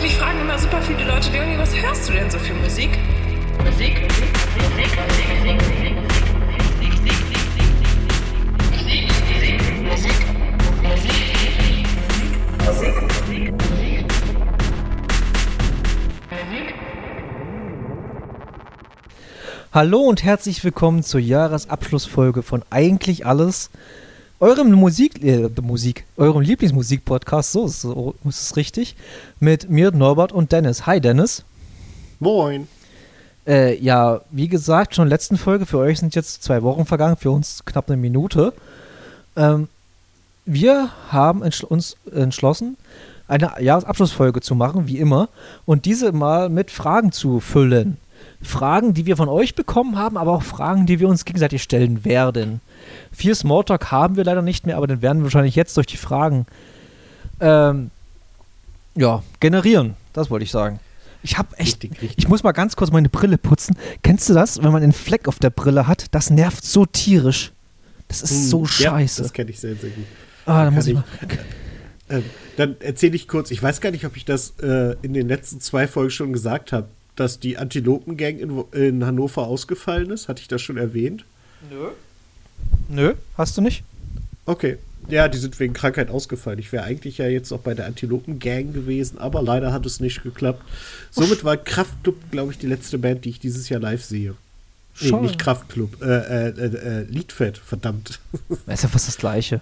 Mich fragen immer super viele Leute, Leonie, was hörst du denn so für Musik? Musik, Musik, Musik, Musik, Musik, Hallo und herzlich willkommen zur Jahresabschlussfolge von Eigentlich Alles, eurem Musik, äh, Musik, eurem Lieblingsmusikpodcast, so ist, so ist es richtig, mit mir, Norbert und Dennis. Hi Dennis. Moin. Äh, ja, wie gesagt, schon in der letzten Folge, für euch sind jetzt zwei Wochen vergangen, für uns knapp eine Minute. Ähm, wir haben entschl uns entschlossen, eine Jahresabschlussfolge zu machen, wie immer, und diese mal mit Fragen zu füllen. Fragen, die wir von euch bekommen haben, aber auch Fragen, die wir uns gegenseitig stellen werden. Viel Smalltalk haben wir leider nicht mehr, aber den werden wir wahrscheinlich jetzt durch die Fragen ähm, ja, generieren. Das wollte ich sagen. Ich habe echt, richtig, richtig. ich muss mal ganz kurz meine Brille putzen. Kennst du das, wenn man einen Fleck auf der Brille hat? Das nervt so tierisch. Das ist hm, so scheiße. Ja, das kenne ich sehr, sehr gut. Ah, da muss ich, ich mal. Äh, dann erzähle ich kurz, ich weiß gar nicht, ob ich das äh, in den letzten zwei Folgen schon gesagt habe dass die Antilopengang in, in Hannover ausgefallen ist? Hatte ich das schon erwähnt? Nö. Nö, hast du nicht? Okay. Ja, die sind wegen Krankheit ausgefallen. Ich wäre eigentlich ja jetzt noch bei der Antilopen-Gang gewesen, aber leider hat es nicht geklappt. Somit war Kraftclub, glaube ich, die letzte Band, die ich dieses Jahr live sehe. Nee, nicht Kraftclub, äh, äh, äh, äh Liedfett, verdammt. ist ja fast das Gleiche.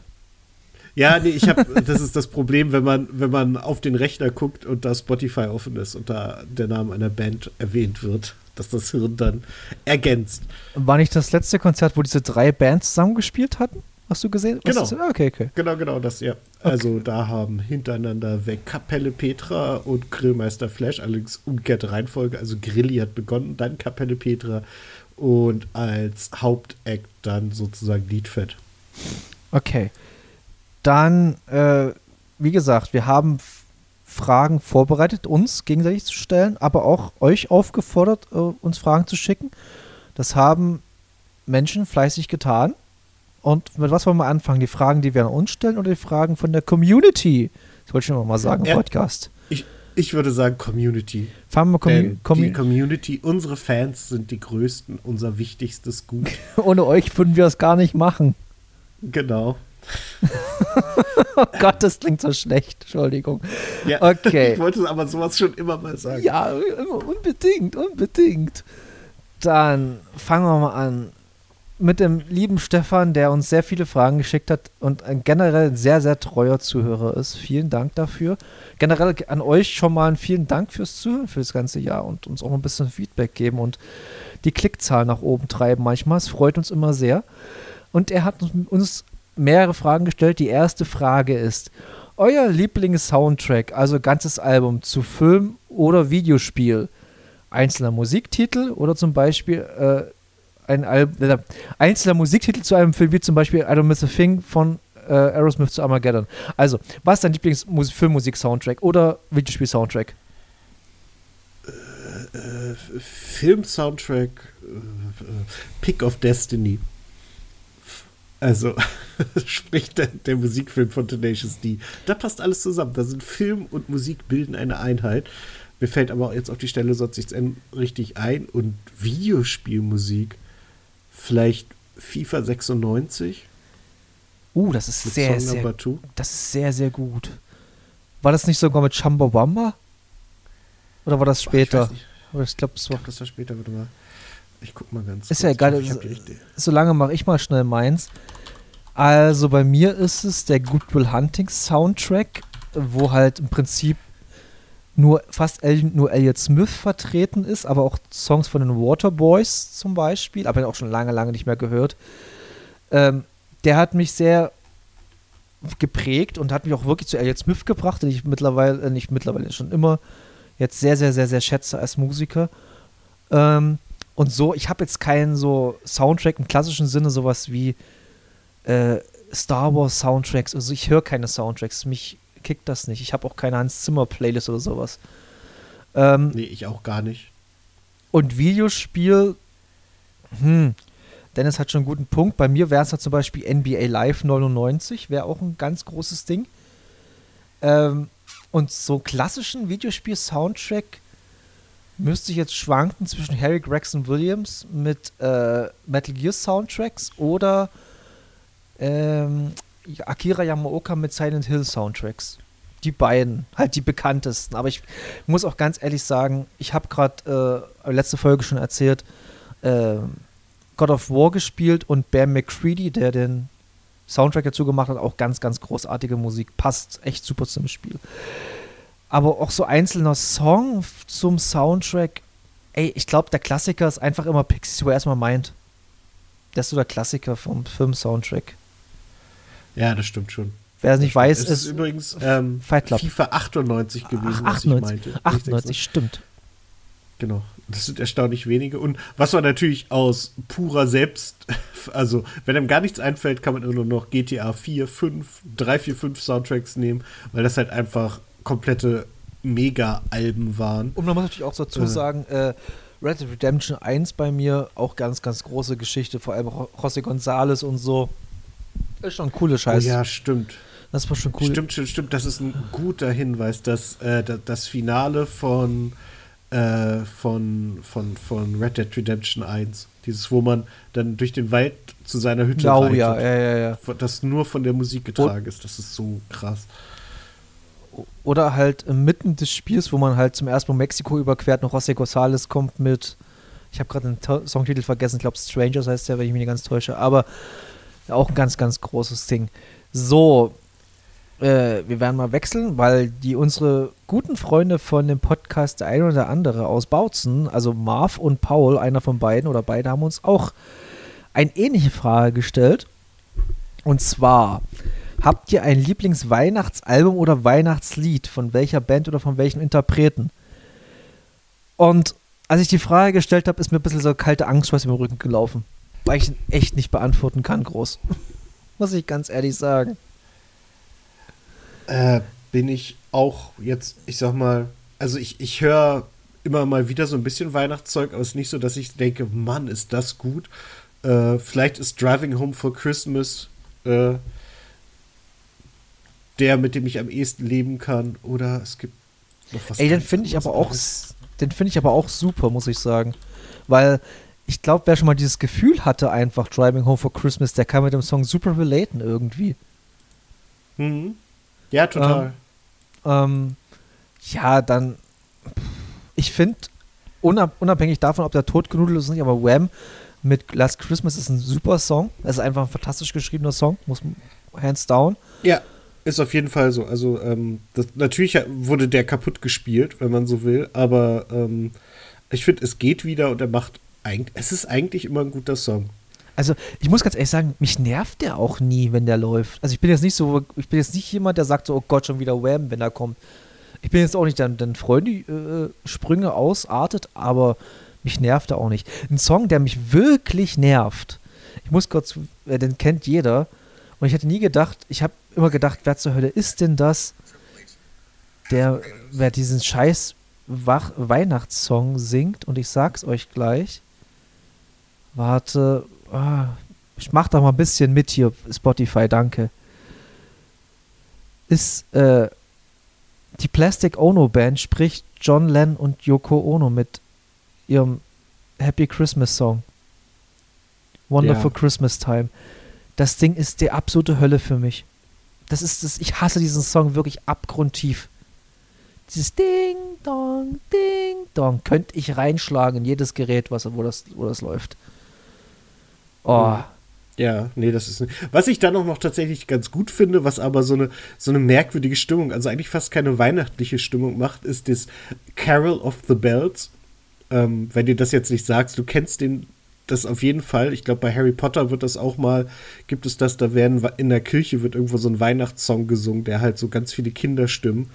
Ja, nee, ich habe, das ist das Problem, wenn man, wenn man auf den Rechner guckt und da Spotify offen ist und da der Name einer Band erwähnt wird, dass das Hirn dann ergänzt. War nicht das letzte Konzert, wo diese drei Bands zusammengespielt hatten? Hast du gesehen? Genau. Das, okay, okay. Genau, genau, das, ja. Okay. Also da haben hintereinander weg Kapelle Petra und Grillmeister Flash, allerdings umgekehrte Reihenfolge. Also Grilli hat begonnen, dann Kapelle Petra und als Hauptakt dann sozusagen Liedfett. Okay dann, äh, wie gesagt, wir haben Fragen vorbereitet, uns gegenseitig zu stellen, aber auch euch aufgefordert, äh, uns Fragen zu schicken. Das haben Menschen fleißig getan. Und mit was wollen wir anfangen? Die Fragen, die wir an uns stellen oder die Fragen von der Community? Das wollte ich schon mal sagen im ja, Podcast. Ich, ich würde sagen Community. Fangen wir Commu Com Die Community, unsere Fans sind die größten, unser wichtigstes Gut. Ohne euch würden wir es gar nicht machen. Genau. oh Gott, das klingt so schlecht. Entschuldigung. Ja, okay. Ich wollte aber sowas schon immer mal sagen. Ja, unbedingt, unbedingt. Dann fangen wir mal an mit dem lieben Stefan, der uns sehr viele Fragen geschickt hat und ein generell sehr, sehr treuer Zuhörer ist. Vielen Dank dafür. Generell an euch schon mal einen vielen Dank fürs Zuhören für das ganze Jahr und uns auch ein bisschen Feedback geben und die Klickzahl nach oben treiben manchmal. Es freut uns immer sehr. Und er hat uns mehrere Fragen gestellt. Die erste Frage ist: Euer Lieblings-Soundtrack, also ganzes Album zu Film oder Videospiel, einzelner Musiktitel oder zum Beispiel äh, ein Al äh, einzelner Musiktitel zu einem Film, wie zum Beispiel I Don't Miss a Thing von äh, Aerosmith zu Armageddon. Also, was ist dein Lieblings-Filmmusik-Soundtrack oder Videospiel-Soundtrack? Äh, äh, Film-Soundtrack äh, Pick of Destiny. Also, sprich der, der, Musikfilm von Tenacious D. Da passt alles zusammen. Da sind Film und Musik bilden eine Einheit. Mir fällt aber jetzt auf die Stelle sonst nichts richtig ein. Und Videospielmusik, vielleicht FIFA 96. Uh, das ist sehr, sehr, das ist sehr, sehr gut. War das nicht sogar mit Chumbawamba? Oder war das später? Oh, ich, ich glaube, glaub, das war später, warte mal. Ich guck mal ganz Ist ja egal. Ich hoffe, solange mache ich mal schnell meins. Also bei mir ist es der Goodwill Hunting Soundtrack, wo halt im Prinzip nur fast El nur Elliot Smith vertreten ist, aber auch Songs von den Waterboys zum Beispiel, aber auch schon lange, lange nicht mehr gehört. Ähm, der hat mich sehr geprägt und hat mich auch wirklich zu Elliot Smith gebracht, den ich mittlerweile, äh, nicht mittlerweile, schon immer jetzt sehr, sehr, sehr, sehr schätze als Musiker. Ähm, und so, ich habe jetzt keinen so Soundtrack im klassischen Sinne, sowas wie äh, Star Wars Soundtracks. Also ich höre keine Soundtracks. Mich kickt das nicht. Ich habe auch keine Hans Zimmer Playlist oder sowas. Ähm, nee, ich auch gar nicht. Und Videospiel, hm, Dennis hat schon einen guten Punkt. Bei mir wäre es halt zum Beispiel NBA Live 99, wäre auch ein ganz großes Ding. Ähm, und so klassischen Videospiel-Soundtrack müsste ich jetzt schwanken zwischen Harry Gregson Williams mit äh, Metal Gear Soundtracks oder ähm, Akira Yamaoka mit Silent Hill Soundtracks. Die beiden, halt die bekanntesten. Aber ich muss auch ganz ehrlich sagen, ich habe gerade äh, letzte Folge schon erzählt, äh, God of War gespielt und Bear McCready, der den Soundtrack dazu gemacht hat, auch ganz, ganz großartige Musik. Passt echt super zum Spiel. Aber auch so einzelner Song zum Soundtrack, ey, ich glaube, der Klassiker ist einfach immer Pixies Where Erstmal meint. Das ist so der Klassiker vom Film-Soundtrack. Ja, das stimmt schon. Wer es nicht weiß, ist, ist übrigens ähm, Fight Club. FIFA 98 gewesen, Ach, was ich 98, meinte. 98, stimmt. Genau. Das sind erstaunlich wenige. Und was man natürlich aus purer Selbst, also wenn einem gar nichts einfällt, kann man nur noch GTA 4, 5, 3, 4, 5 Soundtracks nehmen, weil das halt einfach komplette Mega-Alben waren. Und man muss natürlich auch dazu Äh. sagen, äh, Red Dead Redemption 1 bei mir auch ganz, ganz große Geschichte, vor allem José González und so. Ist schon coole Oh Scheiße. ja, stimmt. Das war schon cool. Stimmt, stimmt, stimmt. Das ist ein guter Hinweis, dass äh, da- das Finale von, äh, von, von, von Red Dead Redemption 1, dieses, wo man dann durch den Wald zu seiner Hütte Oh reitet, ja, ja, ja, ja. das nur von der Musik getragen ist. Das ist so krass. Oder halt mitten des Spiels, wo man halt zum ersten Mal Mexiko überquert, noch José González kommt mit, ich habe gerade den Songtitel vergessen, ich glaube Strangers heißt der, wenn ich mich nicht ganz täusche, aber auch ein ganz, ganz großes Ding. So, äh, wir werden mal wechseln, weil die unsere guten Freunde von dem Podcast, der eine oder der andere aus Bautzen, also Marv und Paul, einer von beiden oder beide, haben uns auch eine ähnliche Frage gestellt. Und zwar, habt ihr ein Lieblingsweihnachtsalbum oder Weihnachtslied von welcher Band oder von welchen Interpreten? Und als ich die Frage gestellt habe, ist mir ein bisschen so kalte Angst aus dem Rücken gelaufen, weil ich ihn echt nicht beantworten kann, groß. Muss ich ganz ehrlich sagen. Äh, bin ich auch jetzt, ich sag mal, also ich, ich höre immer mal wieder so ein bisschen Weihnachtszeug, aber es ist nicht so, dass ich denke, Mann, ist das gut. Äh, vielleicht ist Driving Home for Christmas äh, der, mit dem ich am ehesten leben kann. Oder es gibt noch was. Ey, den finde ich aber auch, den finde ich aber auch super, muss ich sagen. Weil ich glaube, wer schon mal dieses Gefühl hatte, einfach Driving Home for Christmas, der kann mit dem Song super relaten irgendwie. Mhm. Ja, total. Ähm, ja, dann. Ich finde, unab unabhängig davon, ob der tot genudelt ist oder nicht, aber Wham mit Last Christmas ist ein super Song. Es ist einfach ein fantastisch geschriebener Song, muss hands down. Ja, ist auf jeden Fall so. Also, ähm, das, natürlich wurde der kaputt gespielt, wenn man so will, aber ähm, ich finde, es geht wieder und er macht eigentlich, es ist eigentlich immer ein guter Song. Also, ich muss ganz ehrlich sagen, mich nervt der auch nie, wenn der läuft. Also, ich bin jetzt nicht so, ich bin jetzt nicht jemand, der sagt so, oh Gott, schon wieder Wham, wenn er kommt. Ich bin jetzt auch nicht der, der Freunde äh, Sprünge ausartet, aber mich nervt er auch nicht. Ein Song, der mich wirklich nervt. Ich muss kurz, äh, den kennt jeder. Und ich hätte nie gedacht, ich habe immer gedacht, wer zur Hölle ist denn das, der, wer diesen scheiß Wach Weihnachtssong singt? Und ich sag's euch gleich. Warte, ah, ich mach doch mal ein bisschen mit hier, Spotify, danke. Ist, äh, die Plastic Ono Band spricht John Lennon und Yoko Ono mit ihrem Happy Christmas Song. Wonderful Ja. Christmas Time. Das Ding ist die absolute Hölle für mich. Das ist das, ich hasse diesen Song wirklich abgrundtief. Dieses Ding Dong, Ding Dong könnte ich reinschlagen in jedes Gerät, was, wo, das, wo das läuft. Oh. Ja, nee, das ist. Was ich dann auch noch tatsächlich ganz gut finde, was aber so eine, so eine merkwürdige Stimmung, also eigentlich fast keine weihnachtliche Stimmung macht, ist das Carol of the Bells. Ähm, wenn dir das jetzt nicht sagst, du kennst den, das auf jeden Fall. Ich glaube, bei Harry Potter wird das auch mal, gibt es das, da werden in der Kirche wird irgendwo so ein Weihnachtssong gesungen, der halt so ganz viele Kinderstimmen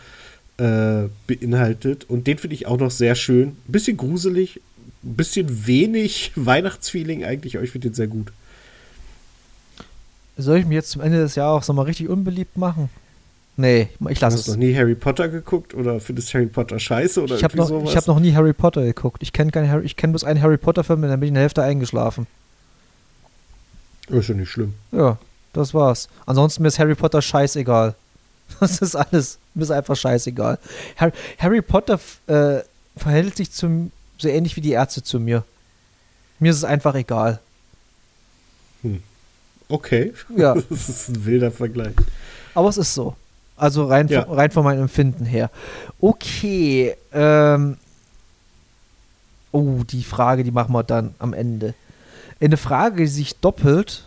äh, beinhaltet. Und den finde ich auch noch sehr schön. Ein bisschen gruselig, ein bisschen wenig Weihnachtsfeeling eigentlich, aber ich finde den sehr gut. Soll ich mir jetzt zum Ende des Jahres nochmal richtig unbeliebt machen? Nee, ich lasse Hast du noch es. nie Harry Potter geguckt oder findest Harry Potter scheiße oder Ich habe irgendwie noch, sowas? ich hab noch nie Harry Potter geguckt. Ich kenne Harry, ich kenn bloß einen Harry Potter-Film, dann bin ich in der Hälfte eingeschlafen. ist schon nicht schlimm. Ja, das war's. Ansonsten mir ist Harry Potter scheißegal. Das ist alles. Mir ist einfach scheißegal. Harry, Harry Potter äh, verhält sich zum, so ähnlich wie die Ärzte zu mir. Mir ist es einfach egal. Hm. Okay. Ja. Das ist ein wilder Vergleich. Aber es ist so. Also rein, Ja. von, rein von meinem Empfinden her. Okay. Ähm, oh, die Frage, die machen wir dann am Ende. Eine Frage, die sich doppelt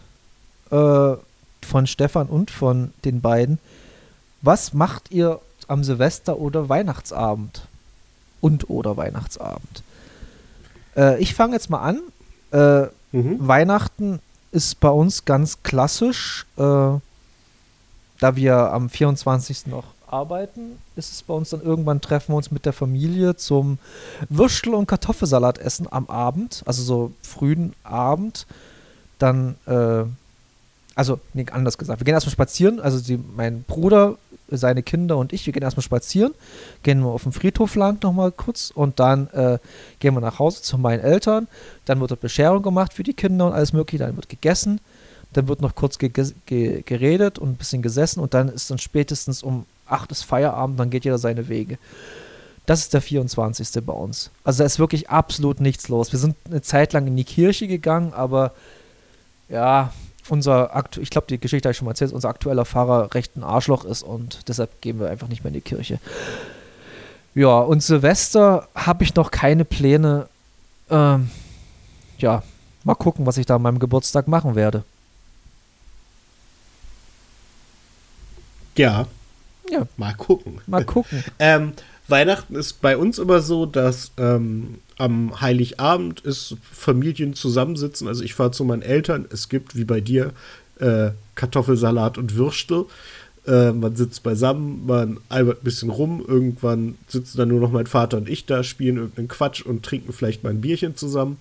äh, von Stefan und von den beiden. Was macht ihr am Silvester- oder Weihnachtsabend? Und oder Weihnachtsabend? Äh, ich fange jetzt mal an. Äh, Mhm. Weihnachten ist bei uns ganz klassisch. Äh, da wir am 24. noch arbeiten, ist es bei uns dann irgendwann treffen wir uns mit der Familie zum Würstel- und Kartoffelsalat essen am Abend, also so frühen Abend. Dann, äh, also, nee, anders gesagt, wir gehen erstmal spazieren, also die, mein Bruder, seine Kinder und ich, wir gehen erstmal spazieren, gehen wir auf dem Friedhof lang nochmal kurz und dann äh, gehen wir nach Hause zu meinen Eltern. Dann wird dort Bescherung gemacht für die Kinder und alles mögliche, dann wird gegessen. Dann wird noch kurz ge ge geredet und ein bisschen gesessen und dann ist dann spätestens um 8 ist Feierabend, dann geht jeder seine Wege. Das ist der 24. bei uns. Also da ist wirklich absolut nichts los. Wir sind eine Zeit lang in die Kirche gegangen, aber ja, unser aktu ich glaube, die Geschichte habe ich schon mal erzählt, unser aktueller Pfarrer recht ein Arschloch ist und deshalb gehen wir einfach nicht mehr in die Kirche. Ja, und Silvester habe ich noch keine Pläne. Ähm, ja, mal gucken, was ich da an meinem Geburtstag machen werde. Ja. Ja. Mal gucken. Mal gucken. Ähm, Weihnachten ist bei uns immer so, dass ähm, am Heiligabend ist Familien zusammensitzen. Also ich fahre zu meinen Eltern. Es gibt wie bei dir äh, Kartoffelsalat und Würstel. Äh, man sitzt beisammen, man albert ein bisschen rum. Irgendwann sitzen dann nur noch mein Vater und ich da, spielen irgendeinen Quatsch und trinken vielleicht mal ein Bierchen zusammen.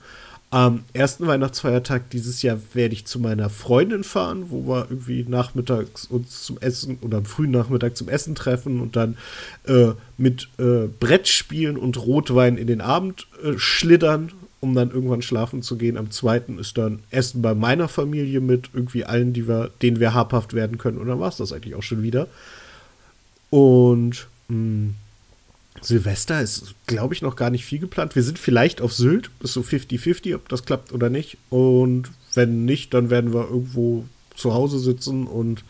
Am ersten Weihnachtsfeiertag dieses Jahr werde ich zu meiner Freundin fahren, wo wir irgendwie nachmittags uns zum Essen oder am frühen Nachmittag zum Essen treffen und dann äh, mit äh, Brettspielen und Rotwein in den Abend äh, schlittern, um dann irgendwann schlafen zu gehen. Am zweiten ist dann Essen bei meiner Familie mit irgendwie allen, die wir, denen wir habhaft werden können. Und dann war es das eigentlich auch schon wieder. Und mh, Silvester ist, glaube ich, noch gar nicht viel geplant. Wir sind vielleicht auf Sylt, ist so 50-50, ob das klappt oder nicht. Und wenn nicht, dann werden wir irgendwo zu Hause sitzen und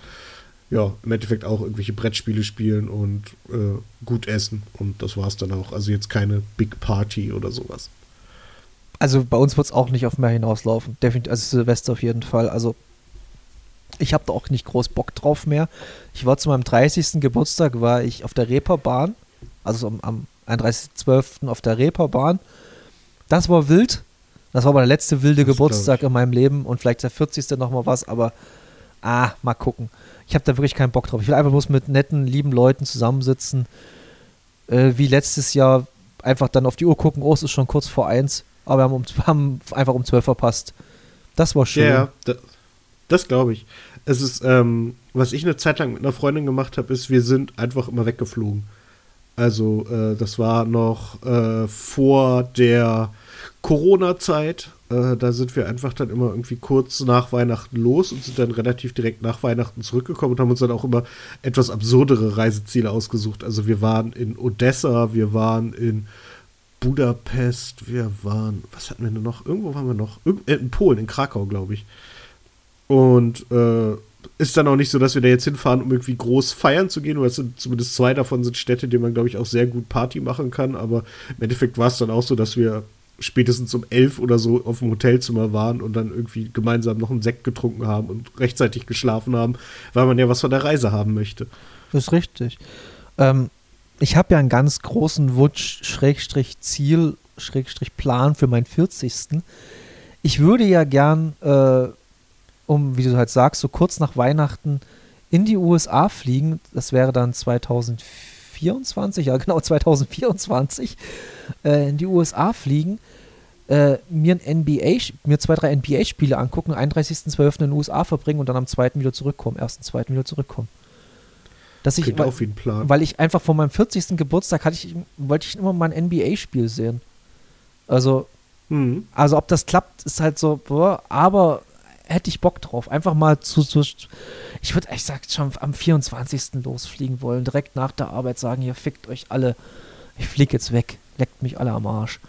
ja, im Endeffekt auch irgendwelche Brettspiele spielen und äh, gut essen. Und das war es dann auch. Also jetzt keine Big Party oder sowas. Also bei uns wird es auch nicht auf mehr hinauslaufen. Definitiv, also Silvester auf jeden Fall. Also ich habe da auch nicht groß Bock drauf mehr. Ich war zu meinem 30. Geburtstag, war ich auf der Reeperbahn, also am, am 31.12. auf der Reeperbahn. Das war wild. Das war aber der letzte wilde Das Geburtstag in meinem Leben und vielleicht der 40. nochmal was, aber ah, mal gucken. Ich habe da wirklich keinen Bock drauf. Ich will einfach bloß mit netten, lieben Leuten zusammensitzen. Äh, wie letztes Jahr einfach dann auf die Uhr gucken, oh, es ist schon kurz vor eins, aber wir haben, um, haben einfach um 12 verpasst. Das war schön. Ja, ja, da, das glaube ich. Es ist, ähm, was ich eine Zeit lang mit einer Freundin gemacht habe, ist, wir sind einfach immer weggeflogen. Also, äh, das war noch äh, vor der Corona-Zeit. Äh, da sind wir einfach dann immer irgendwie kurz nach Weihnachten los und sind dann relativ direkt nach Weihnachten zurückgekommen und haben uns dann auch immer etwas absurdere Reiseziele ausgesucht. Also, wir waren in Odessa, wir waren in Budapest, wir waren, was hatten wir denn noch? Irgendwo waren wir noch, äh, in Polen, in Krakau, glaube ich. Und äh, ist dann auch nicht so, dass wir da jetzt hinfahren, um irgendwie groß feiern zu gehen, weil es sind zumindest zwei davon sind Städte, denen man, glaube ich, auch sehr gut Party machen kann. Aber im Endeffekt war es dann auch so, dass wir spätestens um elf oder so auf dem Hotelzimmer waren und dann irgendwie gemeinsam noch einen Sekt getrunken haben und rechtzeitig geschlafen haben, weil man ja was von der Reise haben möchte. Das ist richtig. Ähm, ich habe ja einen ganz großen Wunsch, Schrägstrich Ziel, Schrägstrich Plan für meinen 40. Ich würde ja gern, äh, um, wie du halt sagst, so kurz nach Weihnachten in die USA fliegen. Das wäre dann 2024, ja genau 2024, äh, in die USA fliegen. Äh, mir ein NBA, mir zwei, drei NBA-Spiele angucken, 31.12. in den USA verbringen und dann am 2. wieder zurückkommen, 1.2. wieder zurückkommen. Dass ich, weil, Plan. weil ich einfach vor meinem 40. Geburtstag hatte ich, wollte ich immer mal ein NBA-Spiel sehen. Also, Mhm. also ob das klappt, ist halt so, boah, aber hätte ich Bock drauf. Einfach mal zu, zu Ich würde, ich sag schon am 24. losfliegen wollen, direkt nach der Arbeit sagen, ihr fickt euch alle. Ich flieg jetzt weg, leckt mich alle am Arsch.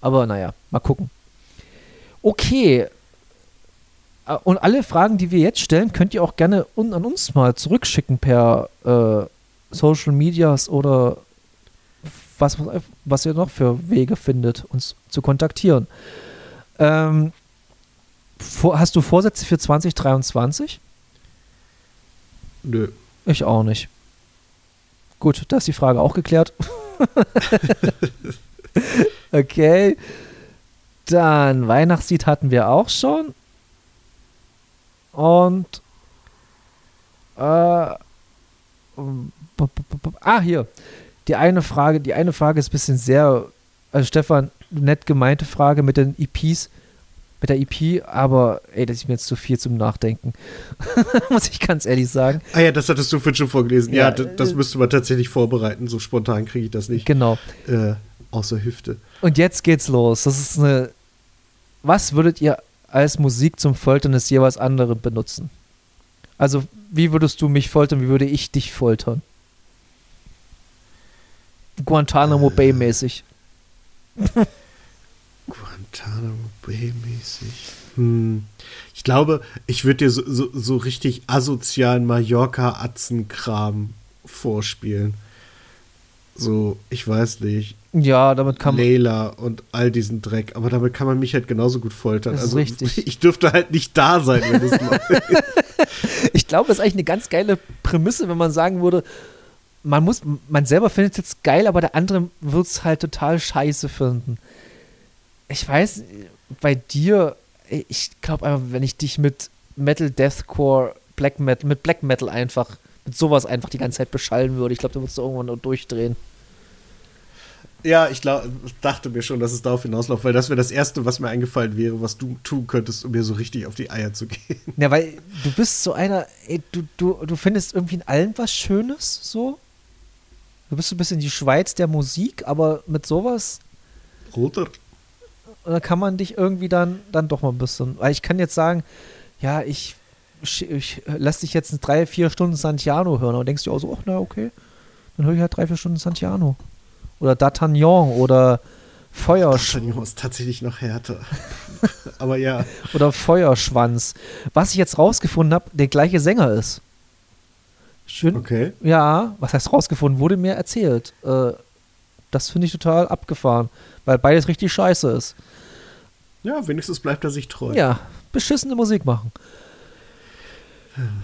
Aber naja, mal gucken. Okay. Äh, Und alle Fragen, die wir jetzt stellen, könnt ihr auch gerne an uns mal zurückschicken per äh, Social Medias oder was, was ihr noch für Wege findet, uns zu kontaktieren. Ähm, hast du Vorsätze für 2023? Nö. Ich auch nicht. Gut, da ist die Frage auch geklärt. okay. Dann Weihnachtslied hatten wir auch schon. Und äh, ah, hier. Die eine Frage, die eine Frage ist ein bisschen sehr, also Stefan, nett gemeinte Frage mit den EPs, mit der EP, aber ey, das ist mir jetzt zu viel zum Nachdenken. Muss ich ganz ehrlich sagen. Ah ja, das hattest du vorhin schon vorgelesen. Ja, Ja, das äh, müsste man tatsächlich vorbereiten. So spontan kriege ich das nicht. Genau. Äh, außer Hüfte. Und jetzt geht's los. Das ist eine. Was würdet ihr als Musik zum Foltern des jeweils anderen benutzen? Also, wie würdest du mich foltern? Wie würde ich dich foltern? Guantanamo Bay mäßig. Guantanamo Bay mäßig. Hm. Ich glaube, ich würde dir so, so, so richtig asozialen Mallorca-Atzenkram vorspielen. So, ich weiß nicht. Ja, damit kann man. Leila und all diesen Dreck. Aber damit kann man mich halt genauso gut foltern. Das ist also, richtig. Ich dürfte halt nicht da sein, wenn das läuft. Ich glaube, das ist eigentlich eine ganz geile Prämisse, wenn man sagen würde, man muss, man selber findet es jetzt geil, aber der andere wird es halt total scheiße finden. Ich weiß, bei dir, ich glaube einfach, wenn ich dich mit Metal, Deathcore, Black Metal, mit Black Metal einfach, mit sowas einfach die ganze Zeit beschallen würde, ich glaube, da würdest du irgendwann durchdrehen. Ja, ich glaub, dachte mir schon, dass es darauf hinausläuft, weil das wäre das Erste, was mir eingefallen wäre, was du tun könntest, um mir so richtig auf die Eier zu gehen. Ja, weil du bist so einer, ey, du, du, du findest irgendwie in allem was Schönes, so. Du bist so ein bisschen die Schweiz der Musik, aber mit sowas Oder? da kann man dich irgendwie dann, dann doch mal ein bisschen. Weil ich kann jetzt sagen, ja, ich, ich, ich lass dich jetzt drei, vier Stunden Santiano hören. Und denkst du auch so, ach na, okay. Dann höre ich halt drei, vier Stunden Santiano. Oder D'Artagnan oder Feuersch D'Artagnan ist tatsächlich noch härter. Aber ja. oder Feuerschwanz. Was ich jetzt rausgefunden habe, der gleiche Sänger ist. Schön. Okay. Ja, was heißt rausgefunden? Wurde mir erzählt. Äh, das finde ich total abgefahren, weil beides richtig scheiße ist. Ja, wenigstens bleibt er sich treu. Ja, beschissene Musik machen.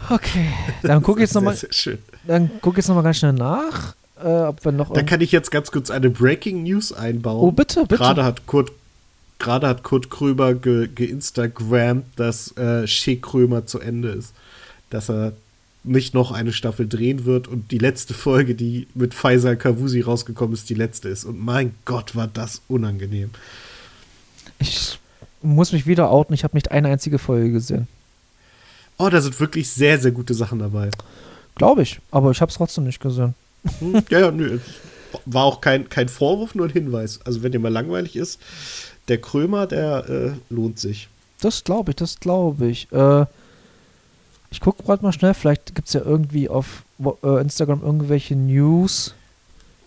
Okay, dann guck jetzt Das ist nochmal, dann guck jetzt noch mal ganz schnell nach, äh, ob wir noch. Da kann ich jetzt ganz kurz eine Breaking News einbauen. oh bitte, bitte. Gerade hat Kurt, gerade hat Kurt Krömer ge, geinstagrammt, dass äh, Shea Krömer zu Ende ist. Dass er nicht noch eine Staffel drehen wird und die letzte Folge, die mit Faisal Kavusi rausgekommen ist, die letzte ist. Und mein Gott, war das unangenehm. Ich muss mich wieder outen. Ich habe nicht eine einzige Folge gesehen. Oh, da sind wirklich sehr, sehr gute Sachen dabei. Glaube ich, aber ich habe es trotzdem nicht gesehen. Hm, ja, ja, nö. War auch kein, kein Vorwurf, nur ein Hinweis. Also, wenn dir mal langweilig ist, der Krömer, der äh, lohnt sich. Das glaube ich, das glaube ich. Äh, ich gucke gerade mal schnell. Vielleicht gibt es ja irgendwie auf äh, Instagram irgendwelche News,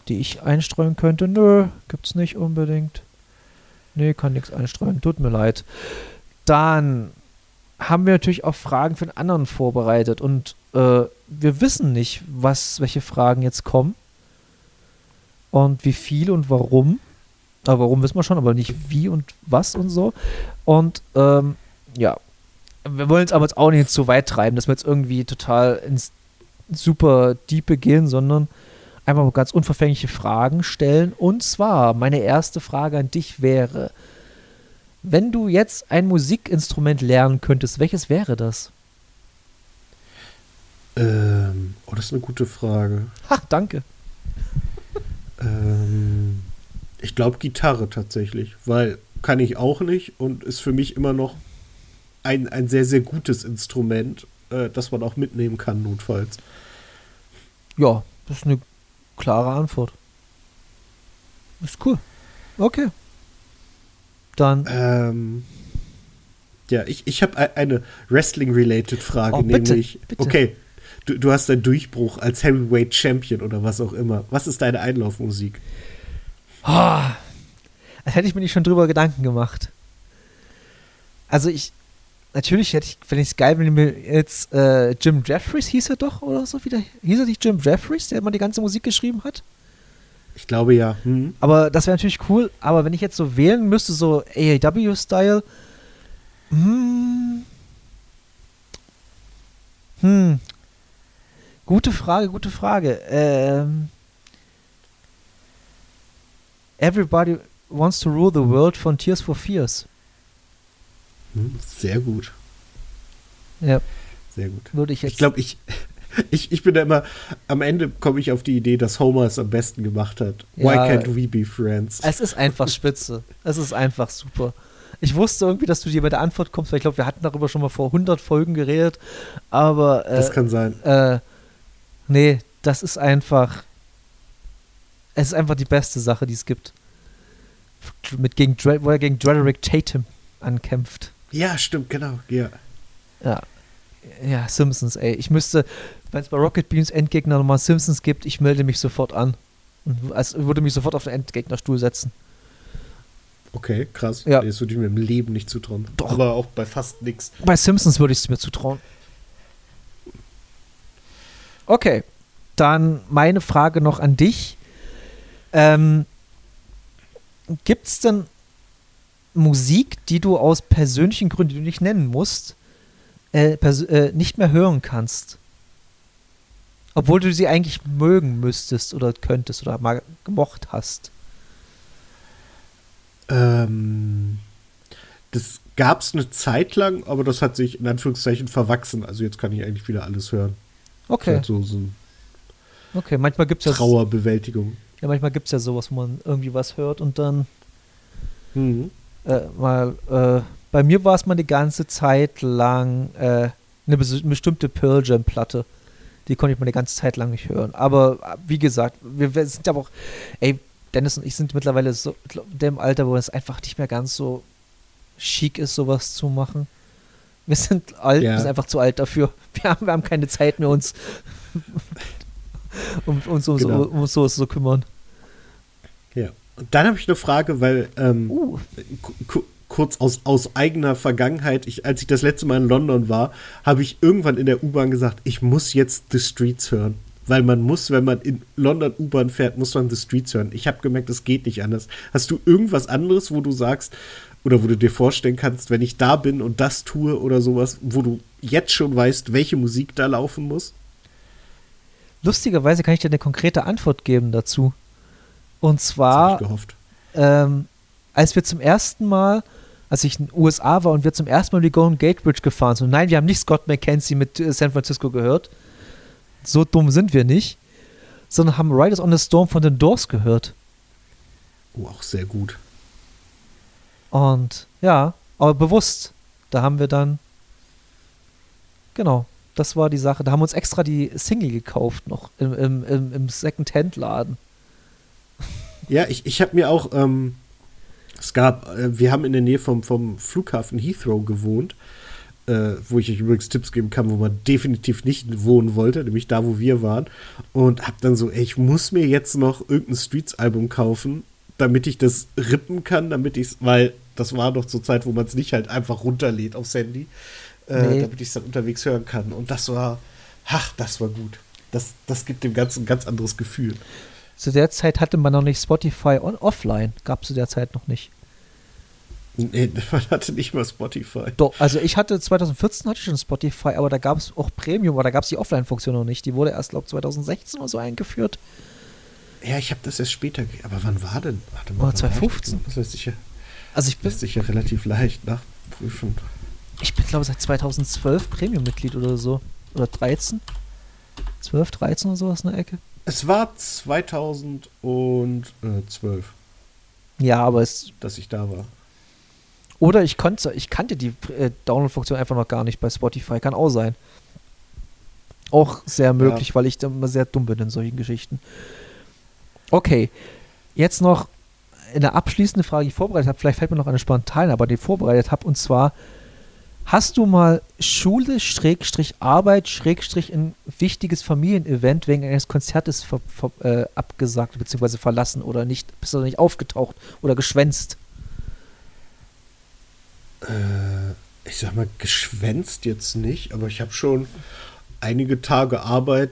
die ich einstreuen könnte. Nö, gibt's nicht unbedingt. Nee, kann nichts einstreuen. Tut mir leid. Dann haben wir natürlich auch Fragen für den anderen vorbereitet und äh, wir wissen nicht, was, welche Fragen jetzt kommen und wie viel und warum. Aber warum wissen wir schon, aber nicht wie und was und so. Und ähm, ja, wir wollen es aber jetzt auch nicht zu weit treiben, dass wir jetzt irgendwie total ins super Diepe gehen, sondern einfach mal ganz unverfängliche Fragen stellen. Und zwar, meine erste Frage an dich wäre, wenn du jetzt ein Musikinstrument lernen könntest, welches wäre das? Ähm, oh, das ist eine gute Frage. Ha, danke. Ähm, ich glaube Gitarre tatsächlich, weil kann ich auch nicht und ist für mich immer noch ein, ein sehr, sehr gutes Instrument, äh, das man auch mitnehmen kann, notfalls. Ja, das ist eine klare Antwort. Ist cool. Okay. Dann, Ähm, Ja, ich, ich habe eine Wrestling-related Frage, Oh, bitte, nämlich, bitte. okay, du, du hast deinen Durchbruch als Heavyweight Champion oder was auch immer. Was ist deine Einlaufmusik? Oh, als hätte ich mir nicht schon drüber Gedanken gemacht. Also ich, natürlich hätte ich, fände ich es geil, wenn mir jetzt äh, Jim Jeffries hieß er doch oder so wieder. Hieß er nicht Jim Jeffries, der mal die ganze Musik geschrieben hat? Ich glaube ja. Hm. Aber das wäre natürlich cool. Aber wenn ich jetzt so wählen müsste, so AAW-Style, hm, hm, gute Frage, gute Frage. Ähm, Everybody Wants to Rule the World von Tears for Fears. Sehr gut. Ja, Sehr gut. würde ich jetzt. Ich glaube, ich, ich, ich bin da immer, am Ende komme ich auf die Idee, dass Homer es am besten gemacht hat. Why Ja. can't we be friends? es ist einfach spitze. Es ist einfach super. Ich wusste irgendwie, dass du dir bei der Antwort kommst, weil ich glaube, wir hatten darüber schon mal vor 100 Folgen geredet. Aber äh, das kann sein. Äh, nee, das ist einfach. Es ist einfach die beste Sache, die es gibt. Mit gegen, wo er gegen Drederick Tatum ankämpft. Ja, stimmt, genau. Ja. Ja. Ja, Simpsons, ey. Ich müsste, wenn es bei Rocket Beans Endgegner nochmal Simpsons gibt, ich melde mich sofort an. Also würde mich sofort auf den Endgegnerstuhl setzen. Okay, krass. Ja. Das würde ich mir im Leben nicht zutrauen. Doch. Aber auch bei fast nichts. Bei Simpsons würde ich es mir zutrauen. Okay, dann meine Frage noch an dich. Ähm, Gibt es denn Musik, die du aus persönlichen Gründen, die du nicht nennen musst, äh, äh, nicht mehr hören kannst? Obwohl du sie eigentlich mögen müsstest oder könntest oder mal gemocht hast. Ähm, das gab es eine Zeit lang, aber das hat sich in Anführungszeichen verwachsen. Also jetzt kann ich eigentlich wieder alles hören. Okay, Halt so, so okay. Manchmal gibt es ja, Trauerbewältigung. ja, manchmal gibt's ja sowas, wo man irgendwie was hört und dann Mhm. Äh, mal, äh, bei mir war es mal die ganze Zeit lang äh, eine bes bestimmte Pearl Jam Platte. Die konnte ich mal die ganze Zeit lang nicht hören. Aber äh, wie gesagt, wir, wir sind aber auch, ey, Dennis und ich sind mittlerweile so in dem Alter, wo es einfach nicht mehr ganz so chic ist, sowas zu machen. Wir sind alt, Ja. wir sind einfach zu alt dafür. Wir haben, wir haben keine Zeit mehr, uns um, uns um, Genau. so, um sowas zu kümmern. Ja. Dann habe ich eine Frage, weil ähm, Uh, ku- ku- kurz aus, aus eigener Vergangenheit, ich, als ich das letzte Mal in London war, habe ich irgendwann in der U-Bahn gesagt, ich muss jetzt The Streets hören. Weil man muss, wenn man in London U-Bahn fährt, muss man The Streets hören. Ich habe gemerkt, es geht nicht anders. Hast du irgendwas anderes, wo du sagst, oder wo du dir vorstellen kannst, wenn ich da bin und das tue oder sowas, wo du jetzt schon weißt, welche Musik da laufen muss? lustigerweise kann ich dir eine konkrete Antwort geben dazu. Und zwar, ähm, als wir zum ersten Mal, als ich in den USA war und wir zum ersten Mal die Golden Gate Bridge gefahren sind. Und nein, wir haben nicht Scott McKenzie mit äh, San Francisco gehört. So dumm sind wir nicht. Sondern haben Riders on the Storm von den Doors gehört. Oh, auch sehr gut. Und ja, aber bewusst. Da haben wir dann. Genau, das war die Sache. Da haben wir uns extra die Single gekauft noch im, im, im, im Second-Hand-Laden. Ja, ich, ich habe mir auch, ähm, es gab, äh, wir haben in der Nähe vom, vom Flughafen Heathrow gewohnt, äh, wo ich euch übrigens Tipps geben kann, wo man definitiv nicht wohnen wollte, nämlich da, wo wir waren. Und hab dann so, ey, ich muss mir jetzt noch irgendein Streets-Album kaufen, damit ich das rippen kann, damit ich es, weil das war doch zur Zeit, wo man es nicht halt einfach runterlädt aufs Handy, äh, Nee. damit ich es dann unterwegs hören kann. Und das war, ach, das war gut. Das, das gibt dem Ganzen ein ganz anderes Gefühl. Zu der Zeit hatte man noch nicht Spotify on offline. Gab es zu der Zeit noch nicht. Nee, man hatte nicht mal Spotify. Doch, also ich hatte 2014 hatte ich schon Spotify, aber da gab es auch Premium, aber da gab es die Offline-Funktion noch nicht. Die wurde erst, glaube ich, 2016 oder so eingeführt. Ja, ich habe das erst später. Aber wann war denn? Warte Oh, war ich 2015. denn? Das lässt sich ja, Also ich bin, lässt sich ja relativ leicht nachprüfen. ich bin glaube ich, seit 2012 Premium-Mitglied oder so. Oder 13? 12, 13 oder sowas in der Ecke. Es war 2012, Ja, aber es. dass ich da war. Oder ich konnte, ich kannte die äh, Download-Funktion einfach noch gar nicht bei Spotify. Kann auch sein. Auch sehr möglich, weil ich immer sehr dumm bin in solchen Geschichten. Okay. Jetzt noch eine abschließende Frage, die ich vorbereitet habe. Vielleicht fällt mir noch eine spontan, aber die ich vorbereitet habe. Und zwar, Hast du mal Schule, Schrägstrich Arbeit, Schrägstrich ein wichtiges Familienevent wegen eines Konzertes ver, ver, äh, abgesagt bzw. verlassen oder nicht, bist du nicht aufgetaucht oder geschwänzt? Äh, ich sag mal, geschwänzt jetzt nicht, aber ich habe schon einige Tage Arbeit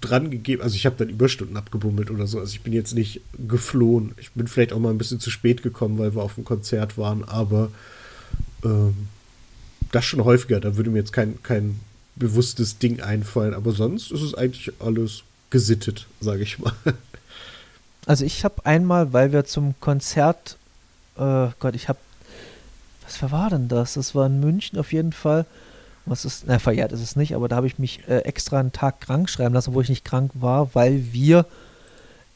dran gegeben. Also ich habe dann Überstunden abgebummelt oder so. Also ich bin jetzt nicht geflohen. Ich bin vielleicht auch mal ein bisschen zu spät gekommen, weil wir auf dem Konzert waren, aber ähm, das schon häufiger. Da würde mir jetzt kein, kein bewusstes Ding einfallen. Aber sonst ist es eigentlich alles gesittet, sage ich mal. Also ich habe einmal, weil wir zum Konzert, äh, Gott, ich habe, was war denn das? Das war in München auf jeden Fall. Was ist, na, verjährt ist es nicht, aber da habe ich mich äh, extra einen Tag krank schreiben lassen, wo ich nicht krank war, weil wir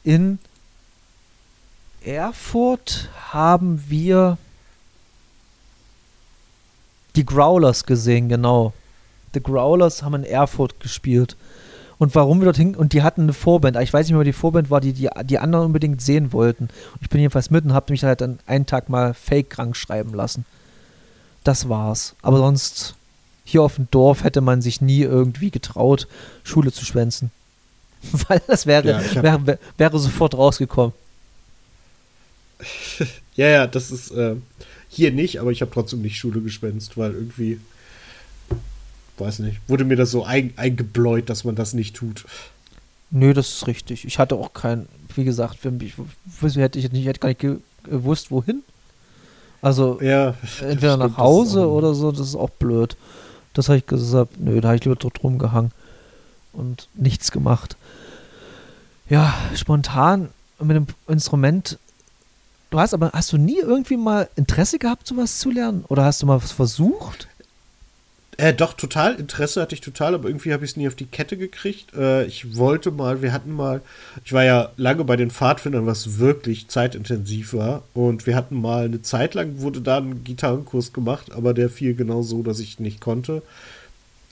in Erfurt haben wir die Growlers gesehen, genau. The Growlers haben in Erfurt gespielt. Und warum wir dorthin, und die hatten eine Vorband. Ich weiß nicht mehr, die Vorband war, die die, die anderen unbedingt sehen wollten. Ich bin jedenfalls mit und habe mich halt dann einen Tag mal fake krank schreiben lassen. Das war's. Aber sonst, hier auf dem Dorf hätte man sich nie irgendwie getraut, Schule zu schwänzen. Weil das wäre, Ja, wäre, wäre sofort rausgekommen. ja, ja, das ist äh, hier nicht, aber ich habe trotzdem nicht Schule geschwänzt, weil irgendwie, weiß nicht, wurde mir das so ein, eingebläut, dass man das nicht tut. Nö, das ist richtig. Ich hatte auch kein, wie gesagt, für mich, ich hätte ich nicht, hätte gar nicht gewusst, wohin. Also Ja, entweder nach Hause oder so, das ist auch blöd. Das habe ich gesagt, nö, da habe ich lieber dort rumgehangen und nichts gemacht. Ja, spontan mit dem Instrument. Du hast aber, hast du nie irgendwie mal Interesse gehabt, sowas zu lernen? Oder hast du mal was versucht? Äh, doch, total. Interesse hatte ich total, aber irgendwie habe ich es nie auf die Kette gekriegt. Äh, ich wollte mal, wir hatten mal, ich war ja lange bei den Pfadfindern, was wirklich zeitintensiv war. Und wir hatten mal eine Zeit lang, wurde da ein Gitarrenkurs gemacht, aber der fiel genau so, dass ich nicht konnte.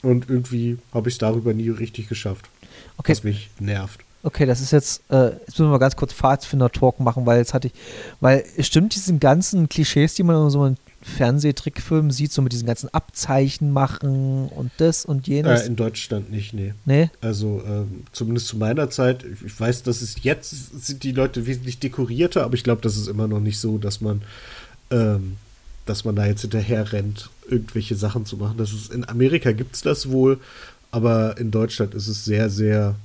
Und irgendwie habe ich es darüber nie richtig geschafft. Okay. Was mich nervt. Okay, das ist jetzt, äh, jetzt müssen wir mal ganz kurz Pfadfinder-Talk machen, weil jetzt hatte ich, weil es stimmt diesen ganzen Klischees, die man in so einem Fernsehtrickfilm sieht, so mit diesen ganzen Abzeichen machen und das und jenes. Äh, in Deutschland nicht, nee. nee? Also ähm, zumindest zu meiner Zeit, ich, ich weiß, dass es jetzt sind die Leute wesentlich dekorierter, aber ich glaube, das ist immer noch nicht so, dass man, ähm, dass man da jetzt hinterher rennt, irgendwelche Sachen zu machen. Das ist, in Amerika gibt es das wohl, aber in Deutschland ist es sehr, sehr,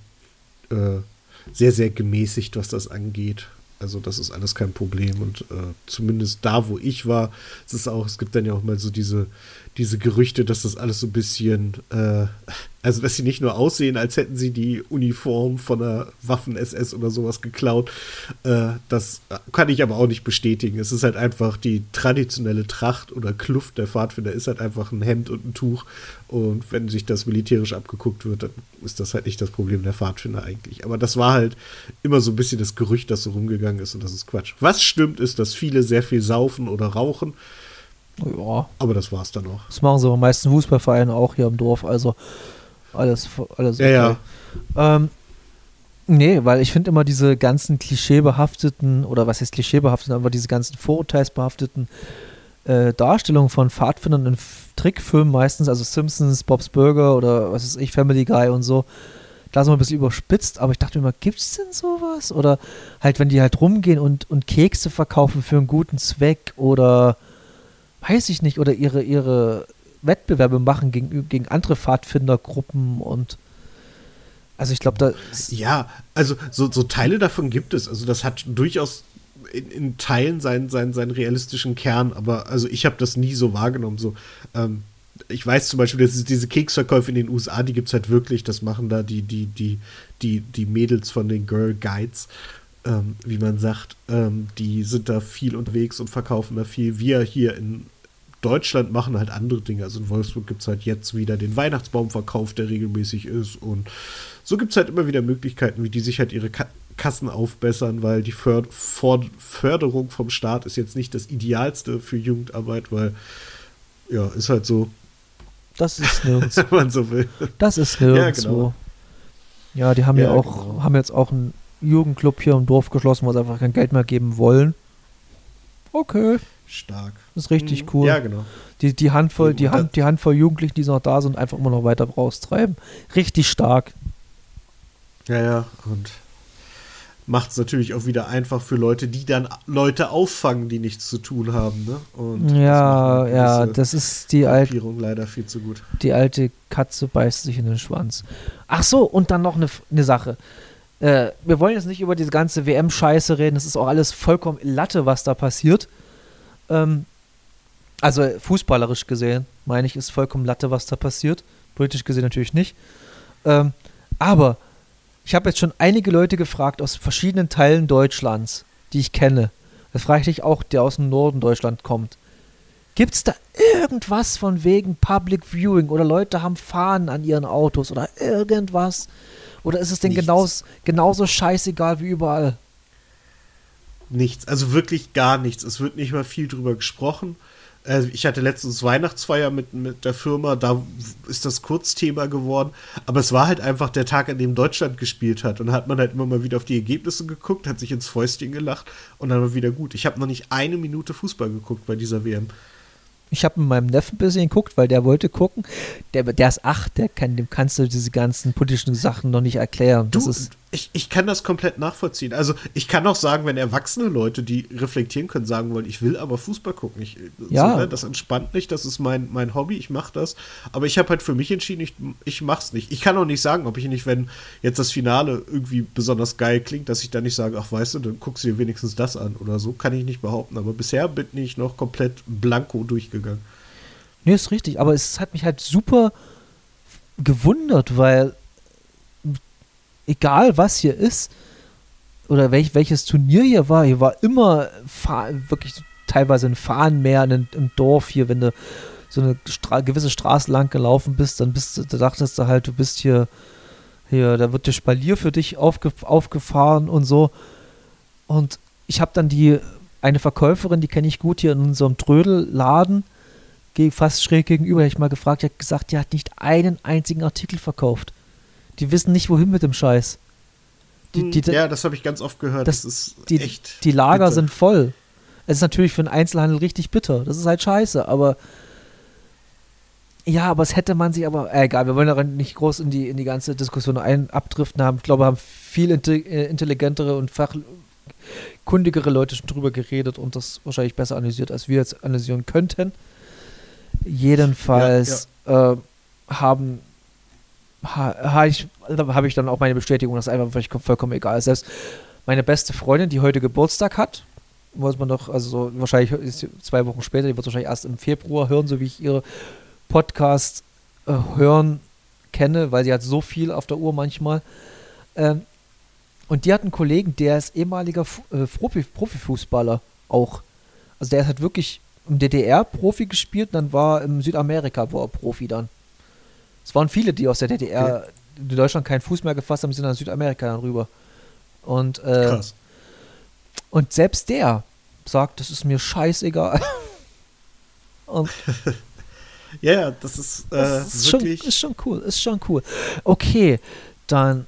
äh, sehr, sehr gemäßigt, was das angeht. Also das ist alles kein Problem und äh, zumindest da, wo ich war, es ist auch, es gibt dann ja auch mal so diese, diese Gerüchte, dass das alles so ein bisschen, äh, also dass sie nicht nur aussehen, als hätten sie die Uniform von der Waffen-SS oder sowas geklaut. Äh, das kann ich aber auch nicht bestätigen. Es ist halt einfach die traditionelle Tracht oder Kluft der Pfadfinder ist halt einfach ein Hemd und ein Tuch. Und wenn sich das militärisch abgeguckt wird, dann ist das halt nicht das Problem der Pfadfinder eigentlich. Aber das war halt immer so ein bisschen das Gerücht, das so rumgegangen ist und das ist Quatsch. Was stimmt, ist, dass viele sehr viel saufen oder rauchen. Ja, Aber das war's dann auch. das machen sie aber meisten Fußballvereine auch hier im Dorf, also alles, alles Ja, ja. Ähm, nee, weil ich finde immer diese ganzen klischeebehafteten, oder was heißt klischeebehafteten, aber diese ganzen vorurteilsbehafteten äh, Darstellungen von Pfadfindern in Trickfilmen meistens, also Simpsons, Bob's Burger oder was weiß ich, Family Guy und so, da ist immer ein bisschen überspitzt, aber ich dachte mir immer, gibt's denn sowas? Oder halt, wenn die halt rumgehen und, und Kekse verkaufen für einen guten Zweck oder weiß ich nicht, oder ihre, ihre Wettbewerbe machen gegen, gegen andere Pfadfindergruppen und also ich glaube, da Ja, also so, so Teile davon gibt es. Also das hat durchaus in, in Teilen seinen, seinen, seinen realistischen Kern, aber also ich habe das nie so wahrgenommen. So, ähm, ich weiß zum Beispiel, dass es diese Keksverkäufe in den USA, die gibt es halt wirklich, das machen da die, die, die, die, die Mädels von den Girl Guides, ähm, wie man sagt, ähm, die sind da viel unterwegs und verkaufen da viel. Wir hier in Deutschland machen halt andere Dinge. Also in Wolfsburg gibt es halt jetzt wieder den Weihnachtsbaumverkauf, der regelmäßig ist. Und so gibt es halt immer wieder Möglichkeiten, wie die sich halt ihre Ka Kassen aufbessern, weil die För Förderung vom Staat ist jetzt nicht das Idealste für Jugendarbeit, weil ja, ist halt so, das ist nirgends. wenn man so will. Das ist nirgendwo. genau. Ja, die haben ja, Ja, auch, genau. haben jetzt auch einen Jugendclub hier im Dorf geschlossen, wo sie einfach kein Geld mehr geben wollen. Okay, Stark. ist richtig Mhm. cool. Ja, genau. Die, die, Handvoll, die, Hand, die Handvoll Jugendlichen, die noch da sind, einfach immer noch weiter raustreiben. Richtig stark. Ja, ja. Und macht es natürlich auch wieder einfach für Leute, die dann Leute auffangen, die nichts zu tun haben. Ne? Und das Ja, eine ja, das ist die alte, leider viel zu gut. die alte Katze beißt sich in den Schwanz. Ach so, und dann noch eine, eine Sache. Äh, wir wollen jetzt nicht über diese ganze WM-Scheiße reden. Das ist auch alles vollkommen Latte, was da passiert. Ähm, also fußballerisch gesehen, meine ich, ist vollkommen Latte, was da passiert. Politisch gesehen natürlich nicht. Ähm, aber ich habe jetzt schon einige Leute gefragt aus verschiedenen Teilen Deutschlands, die ich kenne. Das frage ich dich auch, der aus dem Norden Deutschland kommt. Gibt es da irgendwas von wegen Public Viewing oder Leute haben Fahnen an ihren Autos oder irgendwas? Oder ist es denn Nichts. genaus, genauso scheißegal wie überall? Nichts, also wirklich gar nichts. Es wird nicht mal viel drüber gesprochen. Äh, Ich hatte letztens Weihnachtsfeier mit, mit der Firma, da ist das Kurzthema geworden. Aber es war halt einfach der Tag, an dem Deutschland gespielt hat. Und da hat man halt immer mal wieder auf die Ergebnisse geguckt, hat sich ins Fäustchen gelacht und dann war wieder gut. Ich habe noch nicht eine Minute Fußball geguckt bei dieser WM. Ich habe mit meinem Neffen ein bisschen geguckt, weil der wollte gucken. Der, der ist acht, der kann, dem kannst du diese ganzen politischen Sachen noch nicht erklären. Du, Das ist, ich, ich kann das komplett nachvollziehen. Also ich kann auch sagen, wenn erwachsene Leute, die reflektieren können, sagen wollen, ich will aber Fußball gucken. Ich, Ja. so, ne, das entspannt mich, das ist mein, mein Hobby, ich mache das. Aber ich habe halt für mich entschieden, ich, ich mach's nicht. Ich kann auch nicht sagen, ob ich nicht, wenn jetzt das Finale irgendwie besonders geil klingt, dass ich dann nicht sage, ach weißt du, dann guckst du dir wenigstens das an oder so. Kann ich nicht behaupten. Aber bisher bin ich noch komplett blanko durchgegangen. nee, ist richtig. Aber es hat mich halt super gewundert, weil egal was hier ist oder welch, welches Turnier hier war, hier war immer wirklich teilweise ein Fahnenmeer in, im Dorf hier, wenn du so eine Stra gewisse Straße lang gelaufen bist, dann bist du, da dachtest du halt, du bist hier, hier, da wird der Spalier für dich aufge, aufgefahren und so. Und ich habe dann die, eine Verkäuferin, die kenne ich gut hier in unserem Trödelladen, fast schräg gegenüber, hab ich mal gefragt, die hat gesagt, die hat nicht einen einzigen Artikel verkauft. Die wissen nicht, wohin mit dem Scheiß. Die, die, ja, das habe ich ganz oft gehört. das- Das, ist die, echt. die Lager bitter. sind voll. Es ist natürlich für den Einzelhandel richtig bitter. Das ist halt scheiße, aber ja, aber es hätte man sich aber, äh, egal, wir wollen da nicht groß in die, in die ganze Diskussion ein, abdriften haben. Ich glaube, wir haben viel äh, intelligentere und fachkundigere Leute schon drüber geredet und das wahrscheinlich besser analysiert, als wir jetzt analysieren könnten. Jedenfalls Äh, haben ha, ha ich, da habe ich dann auch meine Bestätigung, dass einfach vollkommen egal ist. Selbst meine beste Freundin, die heute Geburtstag hat, muss man doch, also so, wahrscheinlich zwei Wochen später, die wird wahrscheinlich erst im Februar hören, so wie ich ihre Podcast äh, hören kenne, weil sie hat so viel auf der Uhr manchmal. Ähm, und die hat einen Kollegen, der ist ehemaliger äh, Profi Profifußballer auch. Also der hat wirklich im DDR Profi gespielt, dann war im Südamerika war er Profi dann. Es waren viele, die aus der DDR in Deutschland keinen Fuß mehr gefasst haben, die sind nach Südamerika dann rüber. Und, äh, Krass. und selbst der sagt, das ist mir scheißegal. und Ja, ja, das ist, äh, das ist, schon, wirklich. ist schon cool, ist schon cool. Okay, dann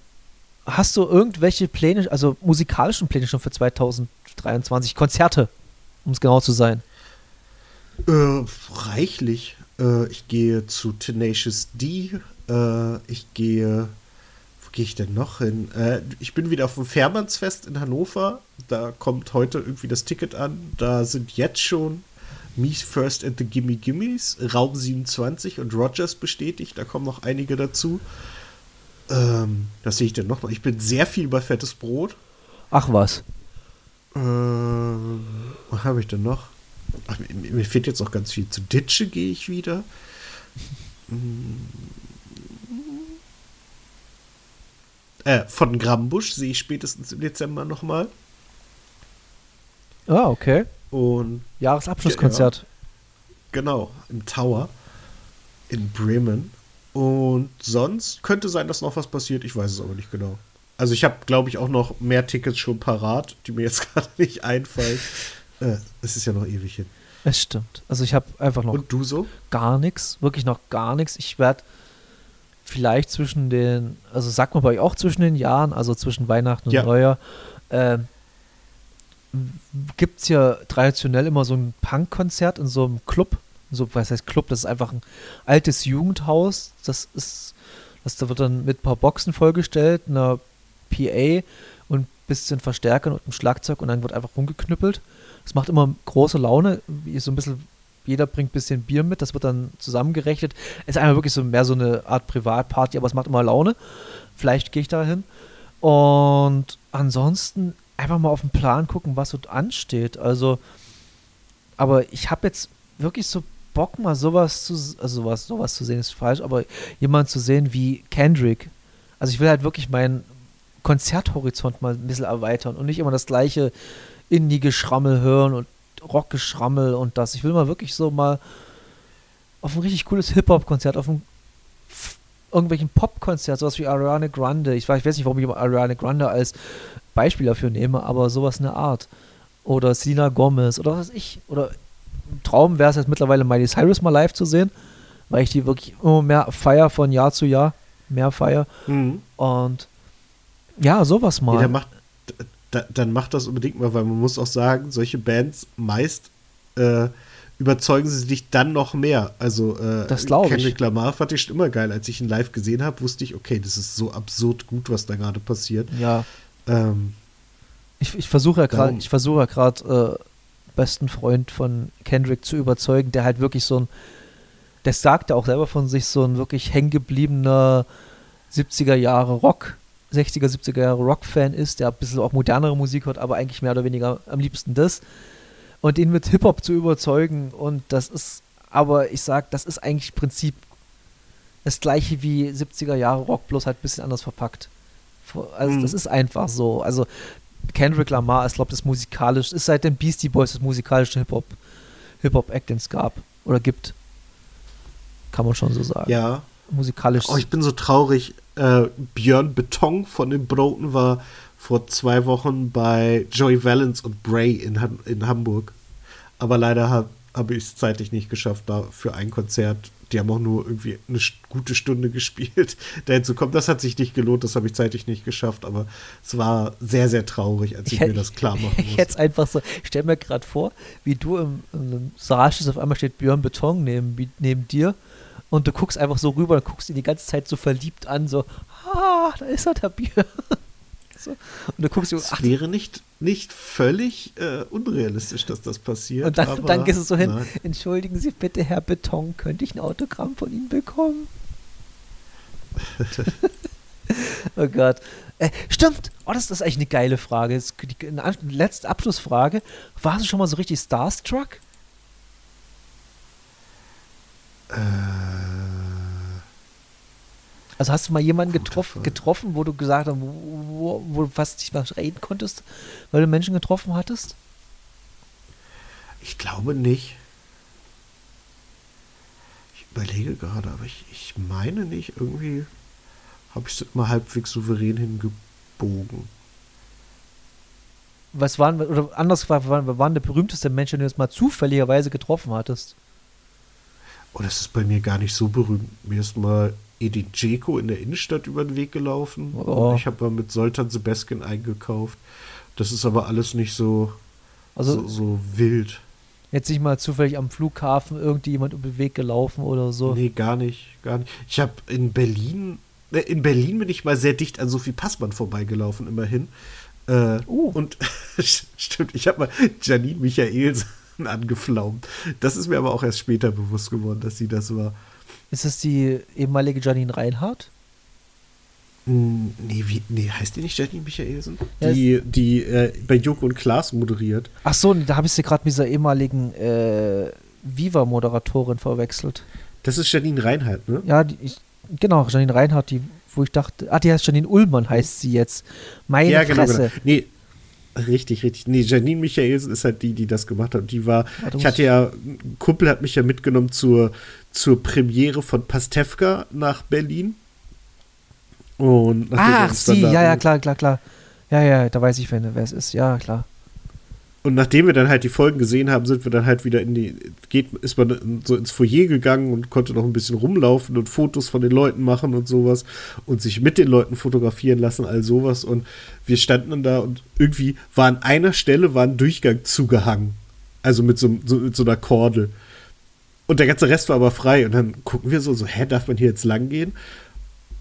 hast du irgendwelche Pläne, also musikalischen Pläne schon für 2023, Konzerte, um es genau zu sein. Äh, reichlich. Äh, ich gehe zu Tenacious D. Äh, ich gehe. Wo gehe ich denn noch hin? Äh, ich bin wieder auf dem Fährmannsfest in Hannover. Da kommt heute irgendwie das Ticket an. Da sind jetzt schon Me First and the Gimme Gimmes, Raum 27 und Rogers bestätigt. Da kommen noch einige dazu. Ähm, was sehe ich denn noch? Ich bin sehr viel bei Fettes Brot. Ach was. Ähm, was habe ich denn noch? Ach, mir, mir fehlt jetzt noch ganz viel. Zu Ditsche gehe ich wieder. Äh, von Grambusch sehe ich spätestens im Dezember nochmal. Ah, okay. Und Jahresabschlusskonzert. genau, im Tower in Bremen. Und sonst könnte sein, dass noch was passiert. Ich weiß es aber nicht genau. Also ich habe, glaube ich, auch noch mehr Tickets schon parat, die mir jetzt gerade nicht einfallen. Äh, es ist ja noch ewig hin. Es stimmt. Also ich habe einfach noch Und du so? gar nichts, wirklich noch gar nichts. Ich werde vielleicht zwischen den, also sagt man bei euch auch zwischen den Jahren, also zwischen Weihnachten und Ja. Neujahr, ähm, gibt es ja traditionell immer so ein Punkkonzert in so einem Club. So, was heißt Club? Das ist einfach ein altes Jugendhaus. Das ist, das da wird dann mit ein paar Boxen vollgestellt, einer PA und ein bisschen Verstärkern und einem Schlagzeug und dann wird einfach rumgeknüppelt. Das macht immer große Laune, so ein bisschen, jeder bringt ein bisschen Bier mit, das wird dann zusammengerechnet. Es ist einfach wirklich so mehr so eine Art Privatparty, aber es macht immer Laune. Vielleicht gehe ich da hin. Und ansonsten einfach mal auf den Plan gucken, was so ansteht. Also, aber ich habe jetzt wirklich so Bock, mal sowas zu, also sowas, sowas zu sehen ist falsch, aber jemand zu sehen wie Kendrick. Also ich will halt wirklich meinen Konzerthorizont mal ein bisschen erweitern und nicht immer das gleiche Indie-Geschrammel hören und Rock-Geschrammel und das. Ich will mal wirklich so mal auf ein richtig cooles Hip-Hop-Konzert, auf ein irgendwelchen Pop-Konzert, sowas wie Ariana Grande. Ich weiß, ich weiß nicht, warum ich Ariana Grande als Beispiel dafür nehme, aber sowas in der Art. Oder Selena Gomez oder was weiß ich. Oder ein Traum wäre es jetzt mittlerweile Miley Cyrus mal live zu sehen, weil ich die wirklich immer mehr feier von Jahr zu Jahr. Mehr feier. Mhm. Und ja, sowas mal. Ja, macht, da, dann macht das unbedingt mal, weil man muss auch sagen, solche Bands meist äh, überzeugen sie dich dann noch mehr. Also äh, das. Kendrick Lamar fand ich schon immer geil. Als ich ihn live gesehen habe, wusste ich, okay, das ist so absurd gut, was da gerade passiert. Ja. Ähm, ich, ich versuche ja gerade, ich versuche ja gerade äh, besten Freund von Kendrick zu überzeugen, der halt wirklich so ein, der sagt ja auch selber von sich, so ein wirklich hängengebliebener 70er Jahre Rock, 60er, 70er Jahre Rock-Fan ist, der ein bisschen auch modernere Musik hört, aber eigentlich mehr oder weniger am liebsten das. Und ihn mit Hip-Hop zu überzeugen und das ist, aber ich sag, das ist eigentlich im Prinzip das gleiche wie 70er Jahre Rock, bloß halt ein bisschen anders verpackt. Also mhm. das ist einfach so. Also Kendrick Lamar ist, glaube ich, das musikalisch, ist seit den Beastie Boys das musikalische Hip-Hop, Hip-Hop-Act, den es gab oder gibt. Kann man schon so sagen. Ja. Musikalisch. Oh, ich bin so traurig. Äh, Björn Beton von den Broten war vor zwei Wochen bei Joey Valence und Bray in, in Hamburg. Aber leider habe hab ich es zeitlich nicht geschafft, da für ein Konzert die haben auch nur irgendwie eine gute Stunde gespielt, da hinzukommen. Das hat sich nicht gelohnt, das habe ich zeitlich nicht geschafft, aber es war sehr, sehr traurig, als ich, ich mir das klar machen musste. Jetzt einfach so, ich stell mir gerade vor, wie du im, im Saal stehst, auf einmal steht Björn Beton neben, neben dir und du guckst einfach so rüber und guckst ihn die ganze Zeit so verliebt an, so, ah, da ist er, der Björn. So. Und du guckst, es wäre nicht, nicht völlig äh, unrealistisch, dass das passiert. Und dann, dann gehst du so hin, nein. entschuldigen Sie bitte, Herr Beton, könnte ich ein Autogramm von Ihnen bekommen? oh Gott. Äh, stimmt. Oh, das, das ist eigentlich eine geile Frage. Das, die, eine letzte Abschlussfrage. Warst du schon mal so richtig starstruck? Äh also hast du mal jemanden getroffen, getroffen, wo du gesagt hast, wo, wo, du fast nicht mal reden konntest, weil du Menschen getroffen hattest? Ich glaube nicht. Ich überlege gerade, aber ich, ich meine nicht, irgendwie habe ich es immer halbwegs souverän hingebogen. Was waren, oder anders gefragt, wer war der berühmteste Mensch, den du jetzt mal zufälligerweise getroffen hattest? Oh, das ist bei mir gar nicht so berühmt. Mir ist mal Edin Dzeko in der Innenstadt über den Weg gelaufen. Oh. ich habe mal mit Soltan Sebeskin eingekauft. Das ist aber alles nicht so, also, so, so, wild. Jetzt nicht mal zufällig am Flughafen irgendjemand über den Weg gelaufen oder so? Nee, gar nicht, gar nicht. Ich habe in Berlin, äh, in Berlin bin ich mal sehr dicht an Sophie Passmann vorbeigelaufen, immerhin. Äh, uh. Und stimmt, ich habe mal Janine Michaelsen angeflaumt. Das ist mir aber auch erst später bewusst geworden, dass sie das war. Ist das die ehemalige Janine Reinhardt? Hm, nee, wie, nee, heißt die nicht Janine Michaelsen? Ja, die, die äh, bei Joko und Klaas moderiert. Ach so, da habe ich sie gerade mit dieser ehemaligen äh, Viva-Moderatorin verwechselt. Das ist Janine Reinhardt, ne? Ja, die, ich, genau, Janine Reinhardt, die, wo ich dachte, ah, die heißt Janine Ullmann, heißt sie jetzt. Meine ja, genau, Fresse. Genau. Nee, Richtig, richtig. Nee, Janine Michaelsen ist halt die, die das gemacht hat. Die war, ich hatte ja, ein Kumpel hat mich ja mitgenommen zur, zur Premiere von Pastewka nach Berlin. Und Ach, sie, ja, ja, klar, klar, klar. Ja, ja, da weiß ich, wer, wer es ist. Ja, klar. und nachdem wir dann halt die Folgen gesehen haben, sind wir dann halt wieder in die, geht, ist man so ins Foyer gegangen und konnte noch ein bisschen rumlaufen und Fotos von den Leuten machen und sowas und sich mit den Leuten fotografieren lassen, all sowas. Und wir standen dann da und irgendwie war an einer Stelle war ein Durchgang zugehangen. Also mit so, so, mit so einer Kordel. Und der ganze Rest war aber frei. Und dann gucken wir so, so, hä, darf man hier jetzt lang gehen?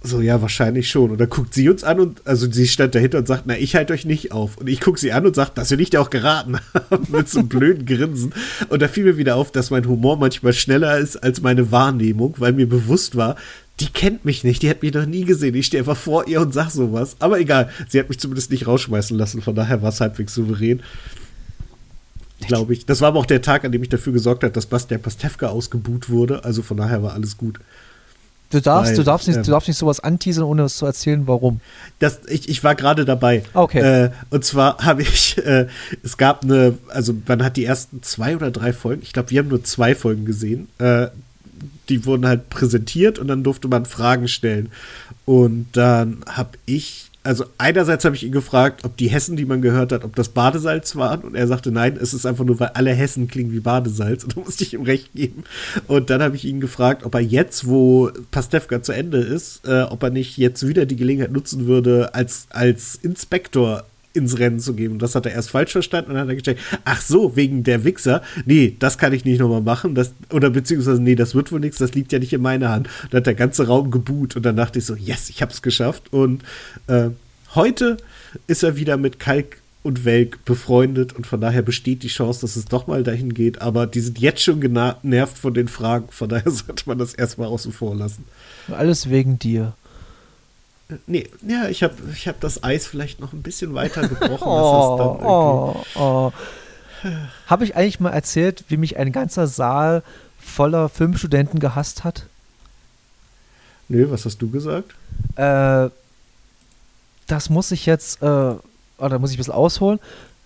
So, ja, wahrscheinlich schon. Und dann guckt sie uns an und, also sie stand dahinter und sagt, na, ich halte euch nicht auf. Und ich gucke sie an und sage, dass wir nicht auch geraten haben, mit so einem blöden Grinsen. Und da fiel mir wieder auf, dass mein Humor manchmal schneller ist als meine Wahrnehmung, weil mir bewusst war, die kennt mich nicht, die hat mich noch nie gesehen. Ich stehe einfach vor ihr und sag sowas. Aber egal, sie hat mich zumindest nicht rausschmeißen lassen, von daher war es halbwegs souverän. Glaube ich. Das war aber auch der Tag, an dem ich dafür gesorgt habe, dass Bastian Pastewka ausgebuht wurde. Also von daher war alles gut. Du darfst, Weil, du darfst, nicht, ähm, du darfst nicht sowas anteasern, ohne es zu erzählen, warum. Das, ich, ich war gerade dabei. Okay. Äh, und zwar habe ich, äh, es gab eine, also man hat die ersten zwei oder drei Folgen, ich glaube, wir haben nur zwei Folgen gesehen. Äh, die wurden halt präsentiert und dann durfte man Fragen stellen. Und dann habe ich, also einerseits habe ich ihn gefragt, ob die Hessen, die man gehört hat, ob das Badesalz waren. Und er sagte, nein, es ist einfach nur, weil alle Hessen klingen wie Badesalz. Und da musste ich ihm recht geben. Und dann habe ich ihn gefragt, ob er jetzt, wo Pastewka zu Ende ist, äh, ob er nicht jetzt wieder die Gelegenheit nutzen würde, als, als Inspektor ins Rennen zu geben. Und das hat er erst falsch verstanden und dann hat er gecheckt, ach so, wegen der Wichser, nee, das kann ich nicht nochmal machen, das, oder beziehungsweise, nee, das wird wohl nichts, das liegt ja nicht in meiner Hand. Und dann hat der ganze Raum geboot und dann dachte ich so, yes, ich hab's geschafft. Und äh, heute ist er wieder mit Kalk und Welk befreundet und von daher besteht die Chance, dass es doch mal dahin geht, aber die sind jetzt schon genervt von den Fragen, von daher sollte man das erstmal außen vor lassen. Alles wegen dir. Nee, ja, ich habe ich hab das Eis vielleicht noch ein bisschen weiter gebrochen. Oh, oh, oh. Habe ich eigentlich mal erzählt, wie mich ein ganzer Saal voller Filmstudenten gehasst hat? Nö, was hast du gesagt? Äh, das muss ich jetzt, äh, oder muss ich ein bisschen ausholen.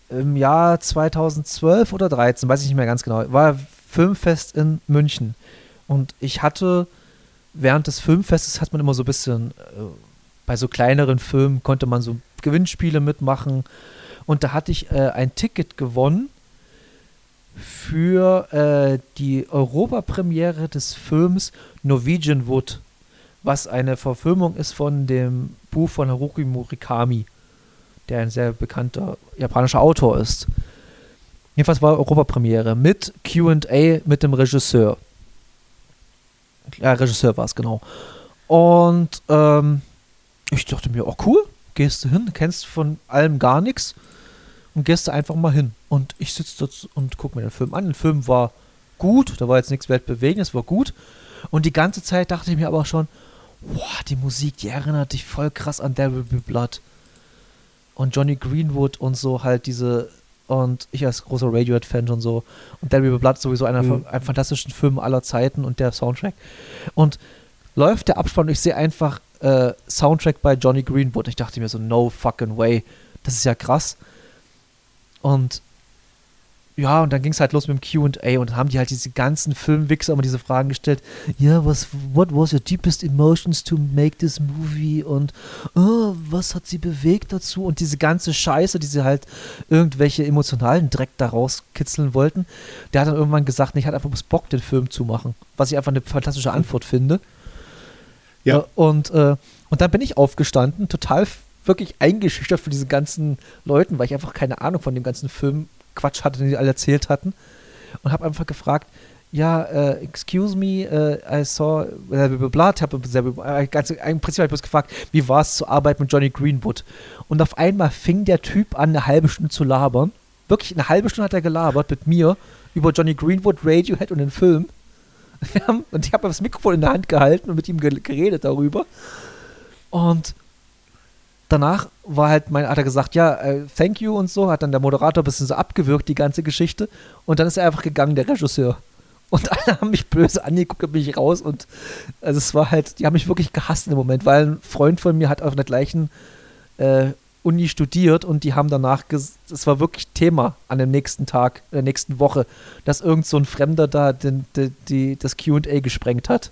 Im Jahr 2012 oder 13, weiß ich nicht mehr ganz genau, war Filmfest in München. Und ich hatte, während des Filmfestes hat man immer so ein bisschen, äh, bei so kleineren Filmen konnte man so Gewinnspiele mitmachen. Und da hatte ich äh, ein Ticket gewonnen für äh, die Europapremiere des Films Norwegian Wood, was eine Verfilmung ist von dem Buch von Haruki Murakami, der ein sehr bekannter japanischer Autor ist. Jedenfalls war Europapremiere mit QA mit dem Regisseur. Ja, Regisseur war es, genau. Und ähm, ich dachte mir, oh cool, gehst du hin, kennst von allem gar nichts und gehst du einfach mal hin. Und ich sitze dort und gucke mir den Film an. Der Film war gut, da war jetzt nichts weltbewegendes, war gut. Und die ganze Zeit dachte ich mir aber schon, boah, die Musik, die erinnert dich voll krass an Will Be Blood. Und Johnny Greenwood und so halt diese, und ich als großer Radiohead-Fan schon so. Und Be Blood ist sowieso einer Mhm. von einem fantastischen Film aller Zeiten und der Soundtrack. Und läuft der Abspann und ich sehe einfach äh, Soundtrack bei Johnny Greenwood. Ich dachte mir so, no fucking way. Das ist ja krass. Und ja, und dann ging es halt los mit dem QA und haben die halt diese ganzen Filmwichser immer diese Fragen gestellt. Ja, was, what was your deepest emotions to make this movie? Und oh, was hat sie bewegt dazu? Und diese ganze Scheiße, die sie halt irgendwelche emotionalen Dreck da rauskitzeln wollten. Der hat dann irgendwann gesagt, nee, ich hatte einfach Bock, den Film zu machen. Was ich einfach eine fantastische Antwort finde. Ja. Äh, Und, äh, und dann bin ich aufgestanden, total wirklich eingeschüchtert von diesen ganzen Leuten, weil ich einfach keine Ahnung von dem ganzen Film Quatsch hatte, den die alle erzählt hatten. Und habe einfach gefragt, ja, äh, excuse me, äh, I saw Blood, habe äh, im Prinzip habe ich bloß gefragt, wie war es zu arbeiten mit Johnny Greenwood? Und auf einmal fing der Typ an, eine halbe Stunde zu labern. Wirklich, eine halbe Stunde hat er gelabert mit mir über Johnny Greenwood, Radiohead und den Film. Haben, und ich habe das Mikrofon in der Hand gehalten und mit ihm ge- geredet darüber. Und danach war halt mein, hat er gesagt, ja, äh, thank you und so, hat dann der Moderator ein bisschen so abgewürgt, die ganze Geschichte. Und dann ist er einfach gegangen, der Regisseur. Und alle haben mich böse angeguckt und mich raus und also es war halt, die haben mich wirklich gehasst im Moment, weil ein Freund von mir hat auf der gleichen äh, Uni studiert und die haben danach, es war wirklich Thema an dem nächsten Tag, der nächsten Woche, dass irgend so ein Fremder da den, die, die, das Q&A gesprengt hat.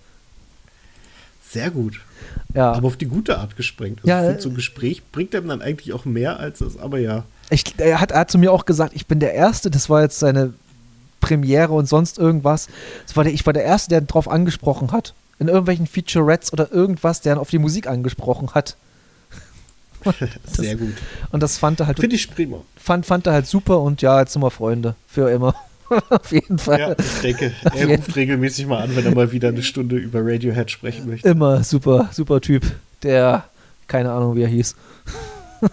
Sehr gut. Ja. Aber auf die gute Art gesprengt. Also Ja, äh, so ein Gespräch bringt einem dann eigentlich auch mehr als das, aber ja. Ich, er, hat, er hat zu mir auch gesagt, ich bin der Erste, das war jetzt seine Premiere und sonst irgendwas. Das war der, ich war der Erste, der drauf angesprochen hat. In irgendwelchen Featurettes oder irgendwas, der auf die Musik angesprochen hat. Sehr gut. Und das fand er halt. Finde ich prima. Fand, fand er halt super und ja, jetzt sind wir Freunde. Für immer. Auf jeden Fall. Ja, ich denke, er ruft regelmäßig mal an, wenn er mal wieder eine Stunde über Radiohead sprechen möchte. Immer super, super Typ. Der, keine Ahnung, wie er hieß.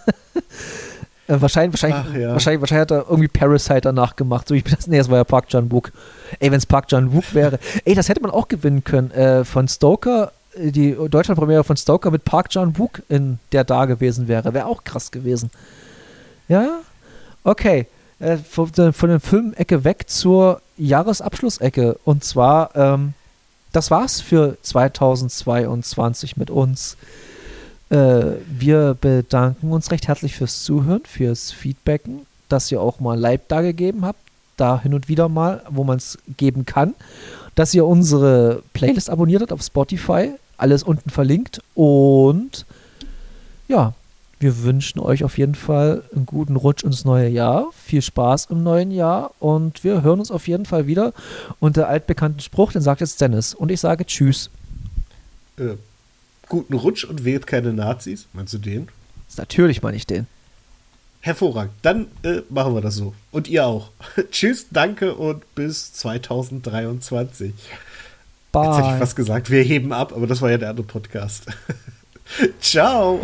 Äh, wahrscheinlich, wahrscheinlich, Ach, ja. wahrscheinlich, wahrscheinlich hat er irgendwie Parasite danach gemacht. So, ich bin das, nee, das war ja Park Chan-wook. Ey, wenn es Park Chan-wook wäre. Ey, das hätte man auch gewinnen können. Äh, von Stoker, die Deutschlandpremiere von Stoker mit Park Chan-wook in der da gewesen wäre. Wäre auch krass gewesen. Ja? Okay. Äh, von, von der Filmecke weg zur Jahresabschlussecke. Und zwar, ähm, das war's für 2022 mit uns. Äh, wir bedanken uns recht herzlich fürs Zuhören, fürs Feedbacken, dass ihr auch mal Leib da gegeben habt, da hin und wieder mal, wo man es geben kann, dass ihr unsere Playlist abonniert habt auf Spotify, alles unten verlinkt und ja, wir wünschen euch auf jeden Fall einen guten Rutsch ins neue Jahr, viel Spaß im neuen Jahr und wir hören uns auf jeden Fall wieder. Und der altbekannten Spruch, den sagt jetzt Dennis und ich sage Tschüss. Äh, guten Rutsch und wählt keine Nazis. Meinst du den? Natürlich meine ich den. Hervorragend. Dann äh, machen wir das so. Und ihr auch. Tschüss, danke und bis 2023. Bye. Jetzt hätte ich fast gesagt, wir heben ab, aber das war ja der andere Podcast. Ciao.